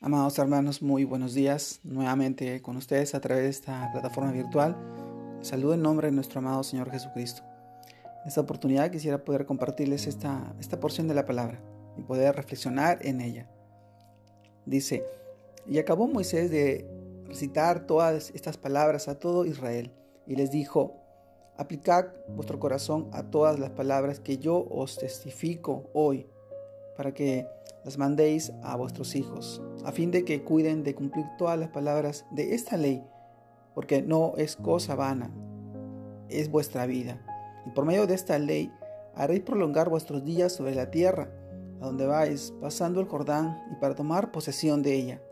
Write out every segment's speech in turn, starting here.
Amados hermanos, muy buenos días. Nuevamente con ustedes a través de esta plataforma virtual. Saludo en nombre de nuestro amado Señor Jesucristo. En esta oportunidad quisiera poder compartirles esta, esta porción de la palabra y poder reflexionar en ella. Dice, y acabó Moisés de recitar todas estas palabras a todo Israel y les dijo, aplicad vuestro corazón a todas las palabras que yo os testifico hoy, para que las mandéis a vuestros hijos, a fin de que cuiden de cumplir todas las palabras de esta ley, porque no es cosa vana, es vuestra vida. Y por medio de esta ley haréis prolongar vuestros días sobre la tierra, a donde vais, pasando el Jordán, y para tomar posesión de ella.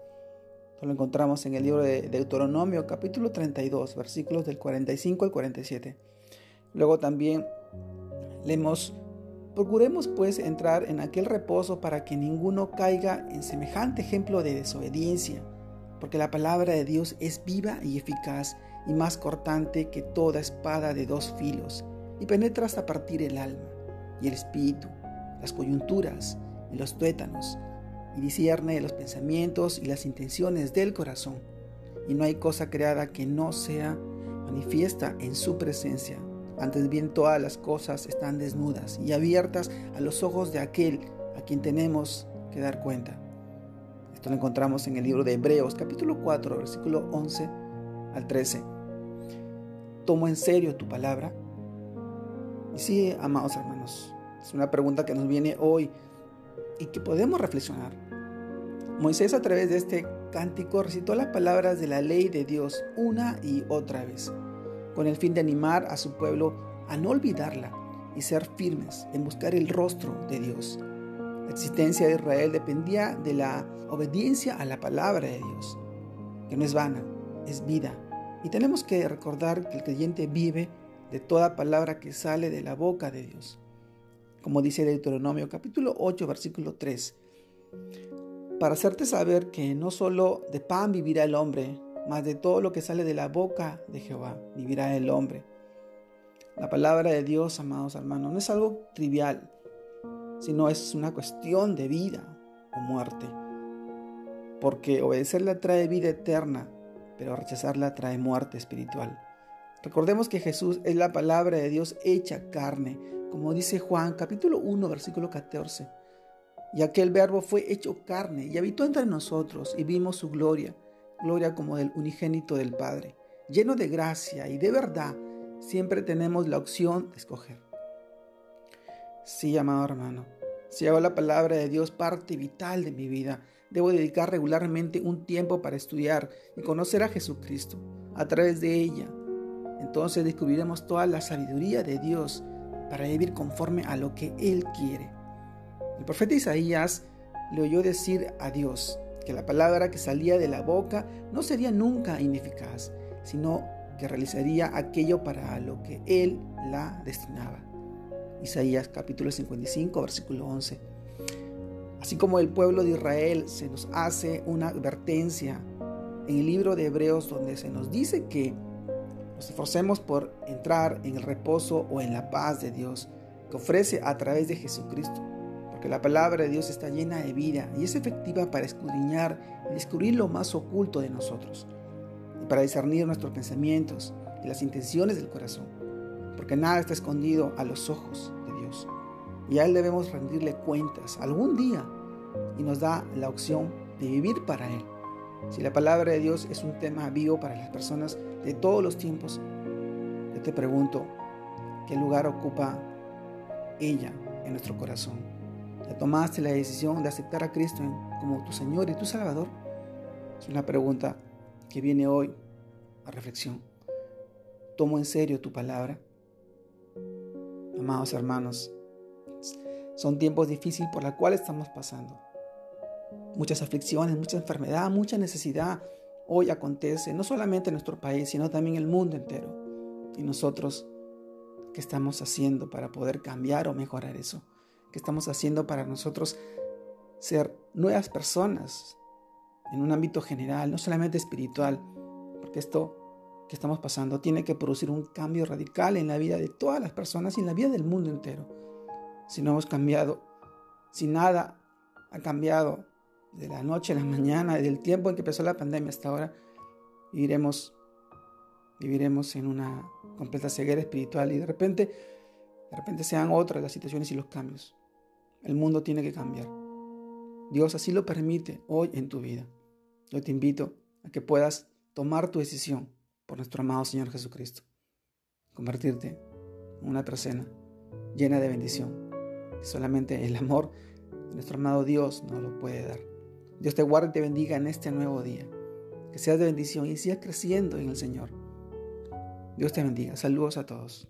Esto lo encontramos en el libro de Deuteronomio, capítulo 32, versículos del 45 al 47. Luego también leemos Procuremos pues entrar en aquel reposo para que ninguno caiga en semejante ejemplo de desobediencia, porque la palabra de Dios es viva y eficaz y más cortante que toda espada de dos filos, y penetra hasta partir el alma y el espíritu, las coyunturas y los tuétanos, y discierne los pensamientos y las intenciones del corazón. Y no hay cosa creada que no sea manifiesta en su presencia antes bien todas las cosas están desnudas y abiertas a los ojos de aquel a quien tenemos que dar cuenta. Esto lo encontramos en el libro de Hebreos capítulo 4 versículo 11 al 13. ¿Tomo en serio tu palabra? Y sí, amados hermanos, es una pregunta que nos viene hoy y que podemos reflexionar. Moisés a través de este cántico recitó las palabras de la ley de Dios una y otra vez con el fin de animar a su pueblo a no olvidarla y ser firmes en buscar el rostro de Dios. La existencia de Israel dependía de la obediencia a la palabra de Dios, que no es vana, es vida. Y tenemos que recordar que el creyente vive de toda palabra que sale de la boca de Dios. Como dice Deuteronomio capítulo 8 versículo 3. Para hacerte saber que no solo de pan vivirá el hombre, más de todo lo que sale de la boca de Jehová vivirá el hombre. La palabra de Dios, amados hermanos, no es algo trivial, sino es una cuestión de vida o muerte. Porque obedecerla trae vida eterna, pero rechazarla trae muerte espiritual. Recordemos que Jesús es la palabra de Dios hecha carne, como dice Juan capítulo 1 versículo 14. Y aquel verbo fue hecho carne y habitó entre nosotros y vimos su gloria gloria como del unigénito del Padre, lleno de gracia y de verdad, siempre tenemos la opción de escoger. Sí, amado hermano, si hago la palabra de Dios parte vital de mi vida, debo dedicar regularmente un tiempo para estudiar y conocer a Jesucristo a través de ella. Entonces descubriremos toda la sabiduría de Dios para vivir conforme a lo que Él quiere. El profeta Isaías le oyó decir a Dios, que la palabra que salía de la boca no sería nunca ineficaz, sino que realizaría aquello para lo que Él la destinaba. Isaías capítulo 55, versículo 11. Así como el pueblo de Israel se nos hace una advertencia en el libro de Hebreos donde se nos dice que nos esforcemos por entrar en el reposo o en la paz de Dios que ofrece a través de Jesucristo porque la palabra de Dios está llena de vida y es efectiva para escudriñar y descubrir lo más oculto de nosotros, y para discernir nuestros pensamientos y las intenciones del corazón, porque nada está escondido a los ojos de Dios, y a Él debemos rendirle cuentas algún día, y nos da la opción de vivir para Él. Si la palabra de Dios es un tema vivo para las personas de todos los tiempos, yo te pregunto, ¿qué lugar ocupa ella en nuestro corazón? ¿Ya tomaste la decisión de aceptar a Cristo como tu Señor y tu Salvador? Es una pregunta que viene hoy a reflexión. ¿Tomo en serio tu palabra? Amados hermanos, son tiempos difíciles por los cuales estamos pasando. Muchas aflicciones, mucha enfermedad, mucha necesidad hoy acontece, no solamente en nuestro país, sino también en el mundo entero. Y nosotros, ¿qué estamos haciendo para poder cambiar o mejorar eso? Que estamos haciendo para nosotros ser nuevas personas en un ámbito general, no solamente espiritual, porque esto que estamos pasando tiene que producir un cambio radical en la vida de todas las personas y en la vida del mundo entero. Si no hemos cambiado, si nada ha cambiado de la noche a la mañana, del tiempo en que empezó la pandemia hasta ahora, viviremos, viviremos en una completa ceguera espiritual y de repente, de repente sean otras las situaciones y los cambios. El mundo tiene que cambiar. Dios así lo permite hoy en tu vida. Yo te invito a que puedas tomar tu decisión por nuestro amado Señor Jesucristo. Convertirte en una persona llena de bendición. Solamente el amor de nuestro amado Dios nos lo puede dar. Dios te guarde y te bendiga en este nuevo día. Que seas de bendición y sigas creciendo en el Señor. Dios te bendiga. Saludos a todos.